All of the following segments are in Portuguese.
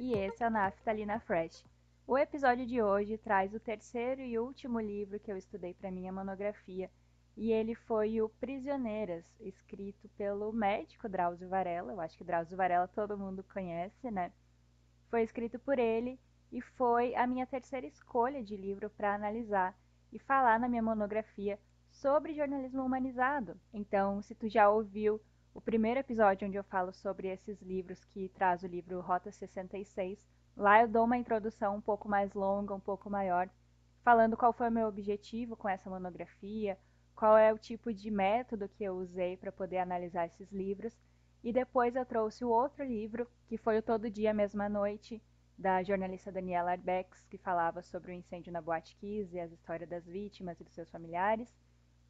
E esse é o Naftalina Fresh. O episódio de hoje traz o terceiro e último livro que eu estudei para minha monografia, e ele foi o Prisioneiras, escrito pelo médico Drauzio Varela. Eu acho que Drauzio Varela todo mundo conhece, né? Foi escrito por ele e foi a minha terceira escolha de livro para analisar e falar na minha monografia sobre jornalismo humanizado. Então, se tu já ouviu o primeiro episódio onde eu falo sobre esses livros que traz o livro Rota 66, lá eu dou uma introdução um pouco mais longa, um pouco maior, falando qual foi o meu objetivo com essa monografia, qual é o tipo de método que eu usei para poder analisar esses livros. E depois eu trouxe o outro livro, que foi o Todo Dia, Mesma Noite, da jornalista Daniela Arbex, que falava sobre o incêndio na Boate Kiss e as histórias das vítimas e dos seus familiares.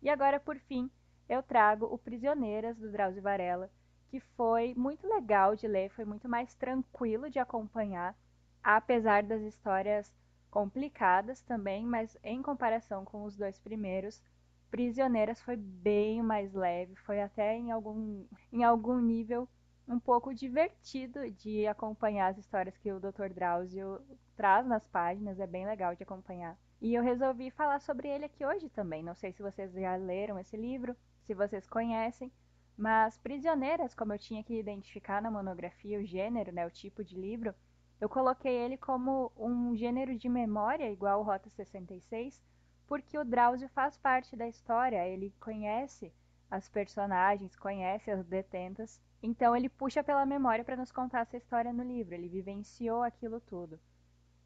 E agora, por fim, eu trago o Prisioneiras, do Drauzio Varela, que foi muito legal de ler, foi muito mais tranquilo de acompanhar, apesar das histórias complicadas também, mas em comparação com os dois primeiros, Prisioneiras foi bem mais leve, foi até em algum, em algum nível um pouco divertido de acompanhar as histórias que o Dr. Drauzio traz nas páginas, é bem legal de acompanhar. E eu resolvi falar sobre ele aqui hoje também. Não sei se vocês já leram esse livro, se vocês conhecem, mas Prisioneiras, como eu tinha que identificar na monografia o gênero, né, o tipo de livro, eu coloquei ele como um gênero de memória igual Rota 66, porque o Drauzio faz parte da história, ele conhece as personagens, conhece as detentas então ele puxa pela memória para nos contar essa história no livro, ele vivenciou aquilo tudo.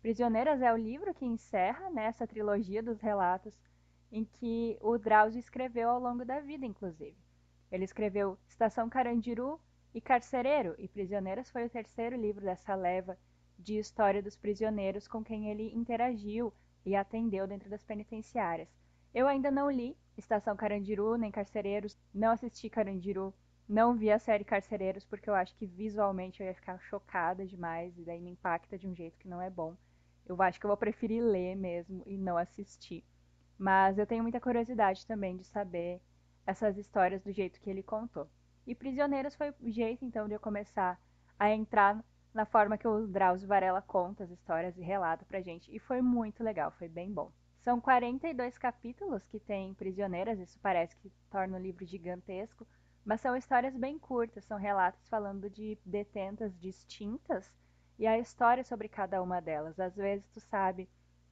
Prisioneiras é o livro que encerra né, essa trilogia dos relatos em que o Drauzio escreveu ao longo da vida, inclusive. Ele escreveu Estação Carandiru e Carcereiro, e Prisioneiras foi o terceiro livro dessa leva de história dos prisioneiros com quem ele interagiu e atendeu dentro das penitenciárias. Eu ainda não li Estação Carandiru nem Carcereiros, não assisti Carandiru, não vi a série Carcereiros porque eu acho que visualmente eu ia ficar chocada demais e daí me impacta de um jeito que não é bom. Eu acho que eu vou preferir ler mesmo e não assistir. Mas eu tenho muita curiosidade também de saber essas histórias do jeito que ele contou. E Prisioneiros foi o jeito então de eu começar a entrar na forma que o Drauzio Varela conta as histórias e relata pra gente. E foi muito legal, foi bem bom. São 42 capítulos que tem Prisioneiras, isso parece que torna o livro gigantesco, mas são histórias bem curtas, são relatos falando de detentas distintas e a história sobre cada uma delas. Às vezes tu sabe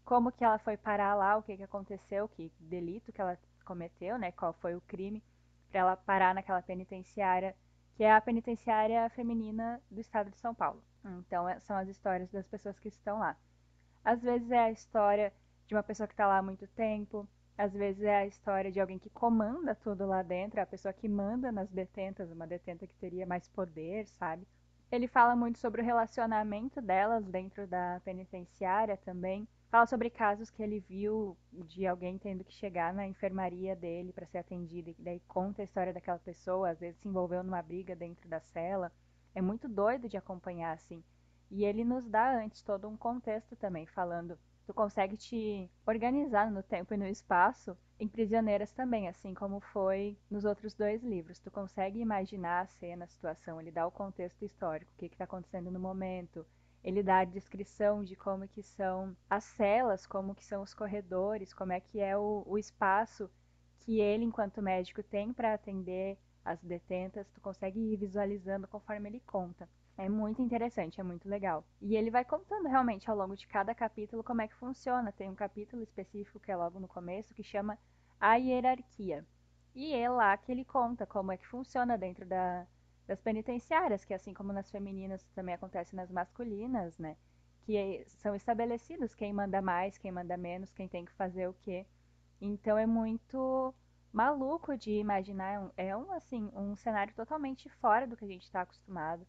como que ela foi parar lá, o que, que aconteceu, que delito que ela cometeu, né? Qual foi o crime para ela parar naquela penitenciária, que é a penitenciária feminina do estado de São Paulo. Então, é, são as histórias das pessoas que estão lá. Às vezes é a história de uma pessoa que está lá há muito tempo, às vezes é a história de alguém que comanda tudo lá dentro, é a pessoa que manda nas detentas, uma detenta que teria mais poder, sabe? Ele fala muito sobre o relacionamento delas dentro da penitenciária também. Fala sobre casos que ele viu de alguém tendo que chegar na enfermaria dele para ser atendida, e daí conta a história daquela pessoa, às vezes se envolveu numa briga dentro da cela. É muito doido de acompanhar assim. E ele nos dá antes todo um contexto também, falando tu consegue te organizar no tempo e no espaço em Prisioneiras também, assim como foi nos outros dois livros. Tu consegue imaginar a cena, a situação, ele dá o contexto histórico, o que está acontecendo no momento, ele dá a descrição de como que são as celas, como que são os corredores, como é que é o, o espaço que ele, enquanto médico, tem para atender as detentas, tu consegue ir visualizando conforme ele conta. É muito interessante, é muito legal. E ele vai contando realmente ao longo de cada capítulo como é que funciona. Tem um capítulo específico que é logo no começo que chama A Hierarquia. E é lá que ele conta como é que funciona dentro da, das penitenciárias, que assim como nas femininas também acontece nas masculinas, né? Que são estabelecidos quem manda mais, quem manda menos, quem tem que fazer o quê. Então é muito maluco de imaginar, é um assim, um cenário totalmente fora do que a gente está acostumado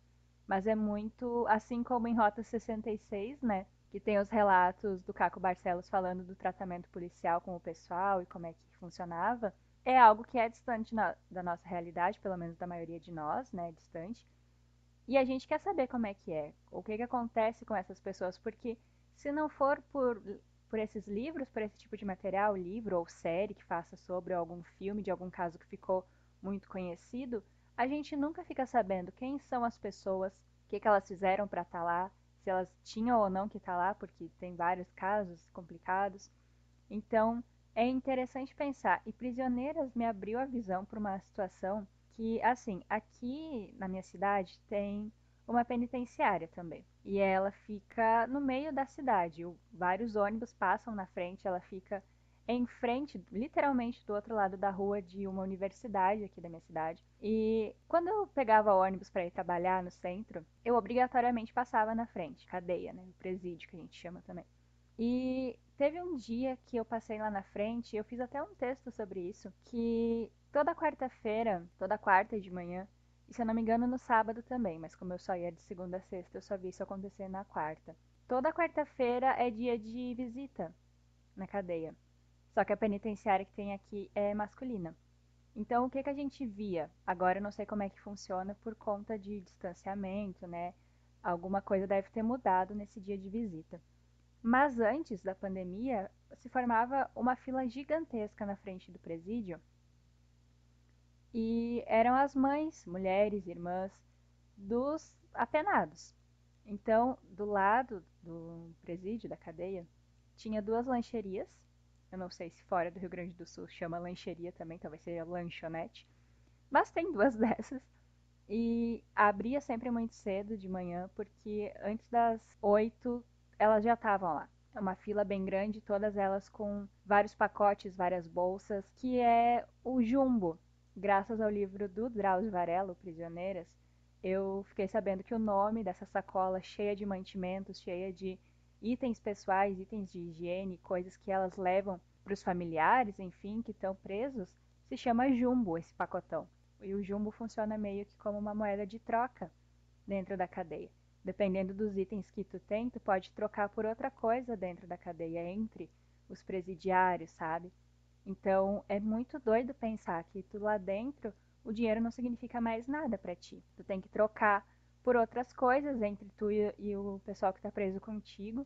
mas é muito assim como em Rota 66, né? Que tem os relatos do Caco Barcelos falando do tratamento policial com o pessoal e como é que funcionava. É algo que é distante na, da nossa realidade, pelo menos da maioria de nós, né? Distante. E a gente quer saber como é que é, o que, que acontece com essas pessoas, porque se não for por, por esses livros, por esse tipo de material, livro ou série que faça sobre algum filme de algum caso que ficou muito conhecido, a gente nunca fica sabendo quem são as pessoas, o que, que elas fizeram para estar tá lá, se elas tinham ou não que estar tá lá, porque tem vários casos complicados. Então, é interessante pensar. E Prisioneiras me abriu a visão para uma situação que, assim, aqui na minha cidade tem uma penitenciária também. E ela fica no meio da cidade. Vários ônibus passam na frente, ela fica em frente, literalmente do outro lado da rua de uma universidade aqui da minha cidade. E quando eu pegava ônibus para ir trabalhar no centro, eu obrigatoriamente passava na frente, cadeia, né, o presídio que a gente chama também. E teve um dia que eu passei lá na frente, eu fiz até um texto sobre isso, que toda quarta-feira, toda quarta de manhã, e se eu não me engano no sábado também, mas como eu só ia de segunda a sexta, eu só vi isso acontecer na quarta. Toda quarta-feira é dia de visita na cadeia. Só que a penitenciária que tem aqui é masculina. Então, o que, que a gente via? Agora eu não sei como é que funciona por conta de distanciamento, né? Alguma coisa deve ter mudado nesse dia de visita. Mas antes da pandemia, se formava uma fila gigantesca na frente do presídio e eram as mães, mulheres, irmãs dos apenados. Então, do lado do presídio, da cadeia, tinha duas lancherias. Eu não sei se fora do Rio Grande do Sul chama lancheria também, talvez seja lanchonete. Mas tem duas dessas. E abria sempre muito cedo de manhã, porque antes das oito elas já estavam lá. É uma fila bem grande, todas elas com vários pacotes, várias bolsas, que é o jumbo. Graças ao livro do Drauzio Varela, Prisioneiras, eu fiquei sabendo que o nome dessa sacola cheia de mantimentos, cheia de itens pessoais, itens de higiene, coisas que elas levam para os familiares, enfim, que estão presos, se chama jumbo esse pacotão. E o jumbo funciona meio que como uma moeda de troca dentro da cadeia. Dependendo dos itens que tu tem, tu pode trocar por outra coisa dentro da cadeia entre os presidiários, sabe? Então é muito doido pensar que tu lá dentro o dinheiro não significa mais nada para ti. Tu tem que trocar por outras coisas entre tu e, e o pessoal que está preso contigo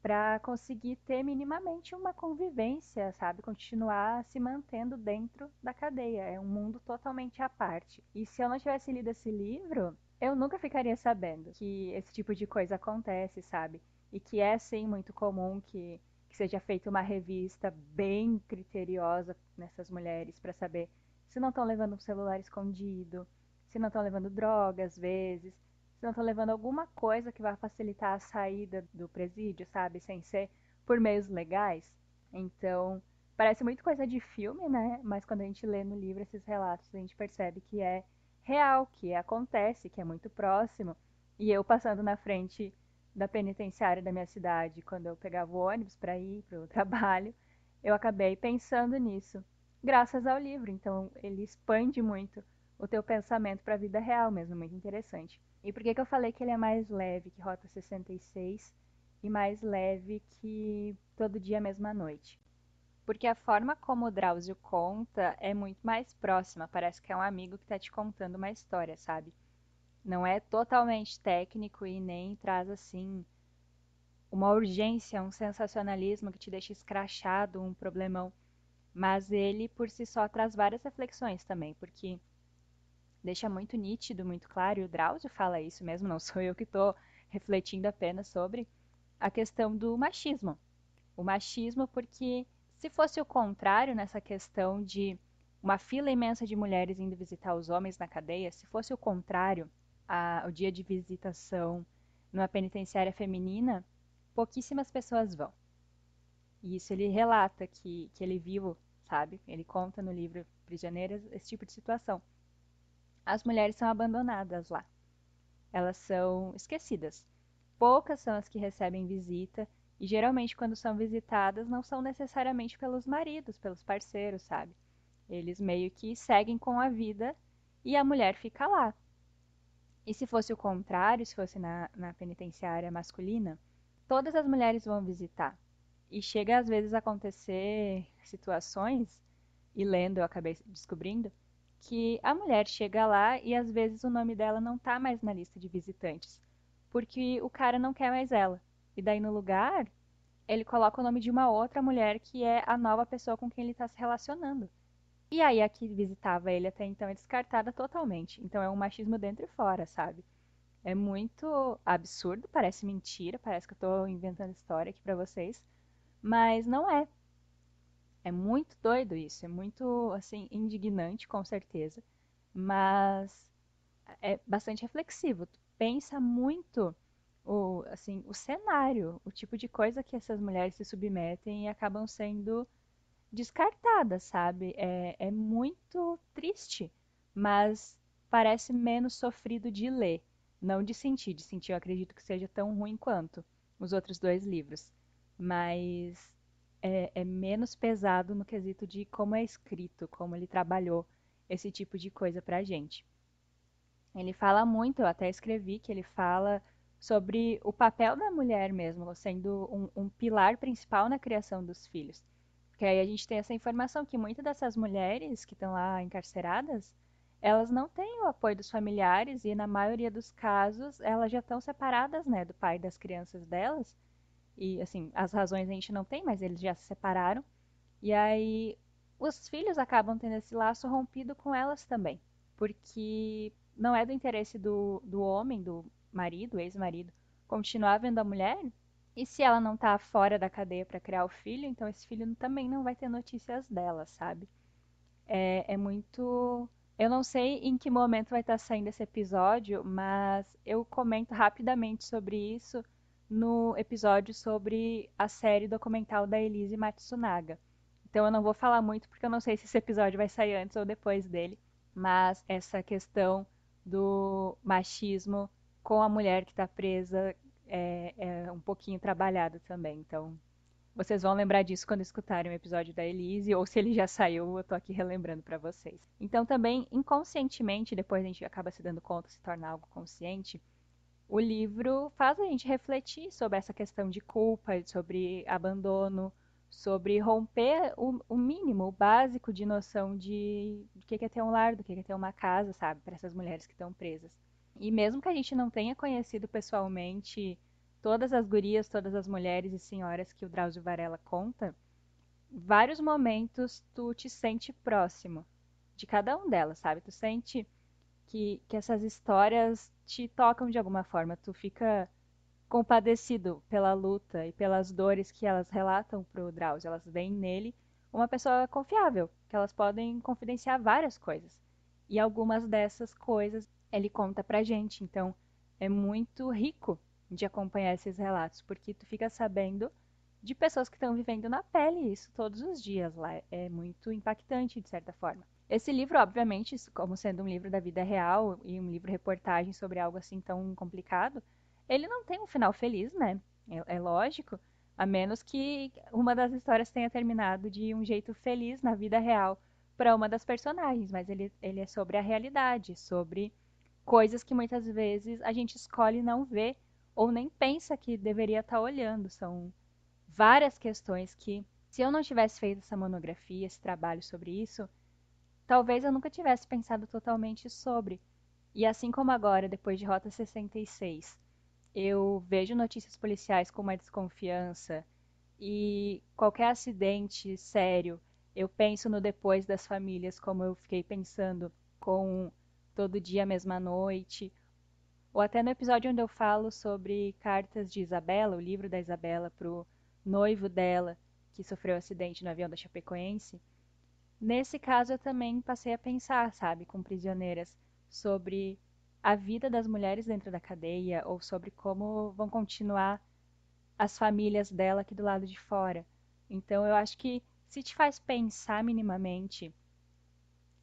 para conseguir ter minimamente uma convivência, sabe? Continuar se mantendo dentro da cadeia. É um mundo totalmente à parte. E se eu não tivesse lido esse livro, eu nunca ficaria sabendo que esse tipo de coisa acontece, sabe? E que é sim muito comum que, que seja feita uma revista bem criteriosa nessas mulheres para saber se não estão levando um celular escondido, se não estão levando droga às vezes, se não estão levando alguma coisa que vai facilitar a saída do presídio, sabe? Sem ser por meios legais. Então, parece muito coisa de filme, né? Mas quando a gente lê no livro esses relatos, a gente percebe que é real, que acontece, que é muito próximo. E eu passando na frente da penitenciária da minha cidade, quando eu pegava o ônibus para ir para o trabalho, eu acabei pensando nisso, graças ao livro. Então, ele expande muito o teu pensamento para a vida real mesmo, muito interessante. E por que, que eu falei que ele é mais leve que Rota 66 e mais leve que Todo Dia Mesma Noite? Porque a forma como o Drauzio conta é muito mais próxima, parece que é um amigo que está te contando uma história, sabe? Não é totalmente técnico e nem traz assim uma urgência, um sensacionalismo que te deixa escrachado, um problemão. Mas ele por si só traz várias reflexões também, porque deixa muito nítido, muito claro, e o Drauzio fala isso mesmo, não sou eu que estou refletindo apenas sobre a questão do machismo. O machismo porque se fosse o contrário nessa questão de uma fila imensa de mulheres indo visitar os homens na cadeia, se fosse o contrário, a, o dia de visitação numa penitenciária feminina, pouquíssimas pessoas vão. E isso ele relata que, que ele viu, sabe? Ele conta no livro Prisioneiras esse tipo de situação. As mulheres são abandonadas lá. Elas são esquecidas. Poucas são as que recebem visita e geralmente, quando são visitadas, não são necessariamente pelos maridos, pelos parceiros, sabe? Eles meio que seguem com a vida e a mulher fica lá. E se fosse o contrário, se fosse na, na penitenciária masculina, todas as mulheres vão visitar. E chega às vezes a acontecer situações, e lendo eu acabei descobrindo, que a mulher chega lá e às vezes o nome dela não tá mais na lista de visitantes, porque o cara não quer mais ela. E daí no lugar, ele coloca o nome de uma outra mulher que é a nova pessoa com quem ele está se relacionando. E aí a que visitava ele até então é descartada totalmente. Então é um machismo dentro e fora, sabe? É muito absurdo, parece mentira, parece que eu tô inventando história aqui para vocês, mas não é. É muito doido isso, é muito assim indignante, com certeza, mas é bastante reflexivo. Tu pensa muito o assim, o cenário, o tipo de coisa que essas mulheres se submetem e acabam sendo descartadas, sabe? É, é muito triste, mas parece menos sofrido de ler, não de sentir. De sentir, eu acredito que seja tão ruim quanto os outros dois livros, mas é, é menos pesado no quesito de como é escrito, como ele trabalhou esse tipo de coisa pra gente. Ele fala muito, eu até escrevi que ele fala sobre o papel da mulher mesmo, sendo um, um pilar principal na criação dos filhos. Porque aí a gente tem essa informação que muitas dessas mulheres que estão lá encarceradas, elas não têm o apoio dos familiares e na maioria dos casos elas já estão separadas, né, do pai das crianças delas. E assim, as razões a gente não tem, mas eles já se separaram. E aí os filhos acabam tendo esse laço rompido com elas também, porque não é do interesse do, do homem, do marido, ex-marido, continuar vendo a mulher e se ela não tá fora da cadeia para criar o filho, então esse filho também não vai ter notícias dela, sabe? É, é muito. Eu não sei em que momento vai estar tá saindo esse episódio, mas eu comento rapidamente sobre isso no episódio sobre a série documental da Elise Matsunaga. Então eu não vou falar muito porque eu não sei se esse episódio vai sair antes ou depois dele, mas essa questão do machismo com a mulher que está presa é, é um pouquinho trabalhado também. Então, vocês vão lembrar disso quando escutarem o episódio da Elise, ou se ele já saiu, eu tô aqui relembrando para vocês. Então, também, inconscientemente, depois a gente acaba se dando conta, se torna algo consciente, o livro faz a gente refletir sobre essa questão de culpa, sobre abandono, sobre romper o, o mínimo, o básico de noção de do que é ter um lar, do que é ter uma casa, sabe, para essas mulheres que estão presas. E mesmo que a gente não tenha conhecido pessoalmente todas as gurias, todas as mulheres e senhoras que o Drauzio Varela conta, vários momentos tu te sente próximo de cada um delas, sabe? Tu sente que, que essas histórias te tocam de alguma forma, tu fica compadecido pela luta e pelas dores que elas relatam pro Drauzio. Elas veem nele uma pessoa confiável, que elas podem confidenciar várias coisas. E algumas dessas coisas ele conta pra gente. Então, é muito rico de acompanhar esses relatos, porque tu fica sabendo de pessoas que estão vivendo na pele isso todos os dias lá. É muito impactante, de certa forma. Esse livro, obviamente, como sendo um livro da vida real e um livro reportagem sobre algo assim tão complicado, ele não tem um final feliz, né? É, é lógico, a menos que uma das histórias tenha terminado de um jeito feliz na vida real para uma das personagens, mas ele, ele é sobre a realidade, sobre coisas que muitas vezes a gente escolhe não ver ou nem pensa que deveria estar tá olhando. São várias questões que, se eu não tivesse feito essa monografia, esse trabalho sobre isso, talvez eu nunca tivesse pensado totalmente sobre. E assim como agora, depois de Rota 66, eu vejo notícias policiais com uma desconfiança e qualquer acidente sério, eu penso no depois das famílias, como eu fiquei pensando com Todo Dia, Mesma Noite, ou até no episódio onde eu falo sobre cartas de Isabela, o livro da Isabela para o noivo dela, que sofreu um acidente no avião da Chapecoense. Nesse caso, eu também passei a pensar, sabe, com prisioneiras, sobre a vida das mulheres dentro da cadeia ou sobre como vão continuar as famílias dela aqui do lado de fora. Então, eu acho que se te faz pensar minimamente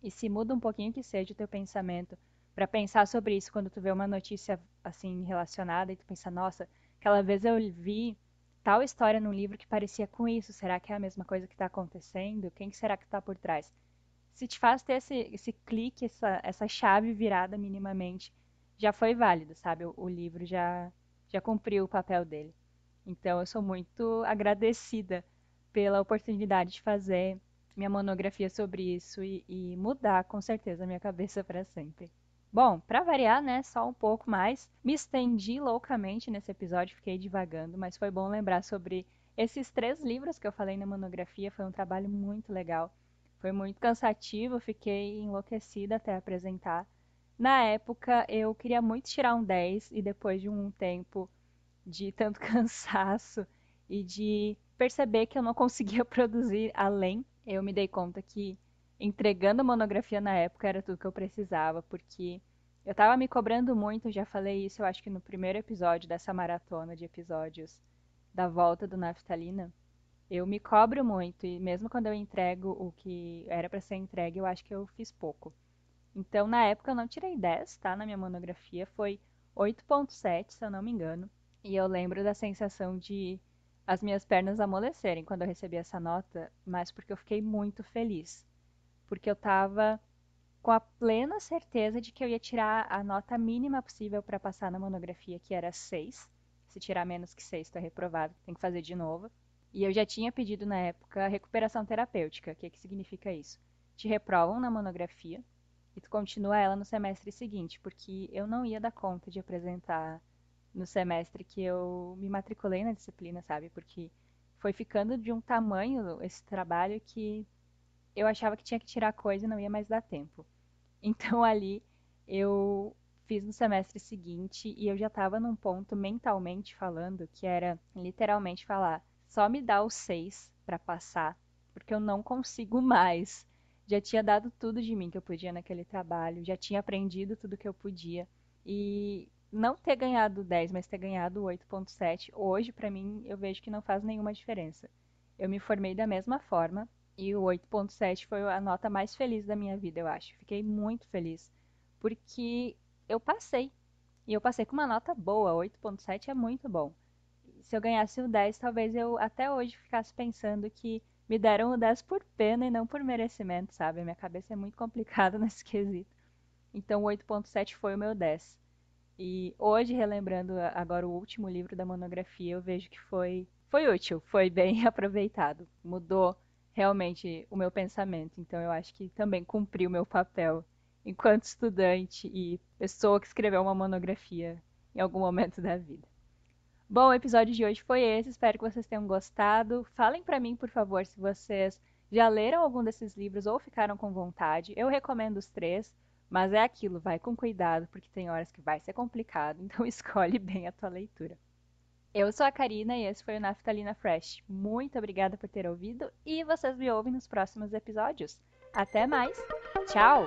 e se muda um pouquinho que seja o teu pensamento para pensar sobre isso quando tu vê uma notícia assim relacionada e tu pensa, nossa, aquela vez eu vi tal história num livro que parecia com isso, será que é a mesma coisa que está acontecendo? Quem será que está por trás? Se te faz ter esse, esse clique, essa, essa chave virada minimamente, já foi válido, sabe? O, o livro já, já cumpriu o papel dele. Então eu sou muito agradecida pela oportunidade de fazer minha monografia sobre isso e, e mudar com certeza a minha cabeça para sempre. Bom, para variar, né, só um pouco mais, me estendi loucamente nesse episódio, fiquei divagando, mas foi bom lembrar sobre esses três livros que eu falei na monografia, foi um trabalho muito legal. Foi muito cansativo, fiquei enlouquecida até apresentar. Na época eu queria muito tirar um 10 e depois de um tempo de tanto cansaço e de perceber que eu não conseguia produzir além, eu me dei conta que entregando a monografia na época era tudo que eu precisava, porque eu estava me cobrando muito, já falei isso, eu acho que no primeiro episódio dessa maratona de episódios da volta do Naftalina. Eu me cobro muito e mesmo quando eu entrego o que era para ser entregue, eu acho que eu fiz pouco. Então, na época eu não tirei 10, tá? Na minha monografia foi 8.7, se eu não me engano. E eu lembro da sensação de as minhas pernas amolecerem quando eu recebi essa nota, mas porque eu fiquei muito feliz. Porque eu estava com a plena certeza de que eu ia tirar a nota mínima possível para passar na monografia, que era 6. Se tirar menos que 6, tu é reprovado, tem que fazer de novo. E eu já tinha pedido na época recuperação terapêutica. O que, que significa isso? Te reprovam na monografia, e tu continua ela no semestre seguinte, porque eu não ia dar conta de apresentar no semestre que eu me matriculei na disciplina, sabe? Porque foi ficando de um tamanho esse trabalho que eu achava que tinha que tirar coisa e não ia mais dar tempo. Então ali eu fiz no semestre seguinte e eu já estava num ponto mentalmente falando que era literalmente falar: só me dá os seis para passar, porque eu não consigo mais já tinha dado tudo de mim que eu podia naquele trabalho, já tinha aprendido tudo que eu podia. E não ter ganhado 10, mas ter ganhado 8.7, hoje para mim eu vejo que não faz nenhuma diferença. Eu me formei da mesma forma e o 8.7 foi a nota mais feliz da minha vida, eu acho. Fiquei muito feliz porque eu passei. E eu passei com uma nota boa, 8.7 é muito bom. Se eu ganhasse o 10, talvez eu até hoje ficasse pensando que me deram o 10 por pena e não por merecimento, sabe? Minha cabeça é muito complicada nesse quesito. Então o 8.7 foi o meu 10. E hoje, relembrando agora o último livro da monografia, eu vejo que foi, foi útil, foi bem aproveitado. Mudou realmente o meu pensamento. Então eu acho que também cumpri o meu papel enquanto estudante e pessoa que escreveu uma monografia em algum momento da vida. Bom, o episódio de hoje foi esse. Espero que vocês tenham gostado. Falem para mim, por favor, se vocês já leram algum desses livros ou ficaram com vontade. Eu recomendo os três, mas é aquilo, vai com cuidado, porque tem horas que vai ser complicado, então escolhe bem a tua leitura. Eu sou a Karina e esse foi o Naftalina Fresh. Muito obrigada por ter ouvido e vocês me ouvem nos próximos episódios. Até mais. Tchau!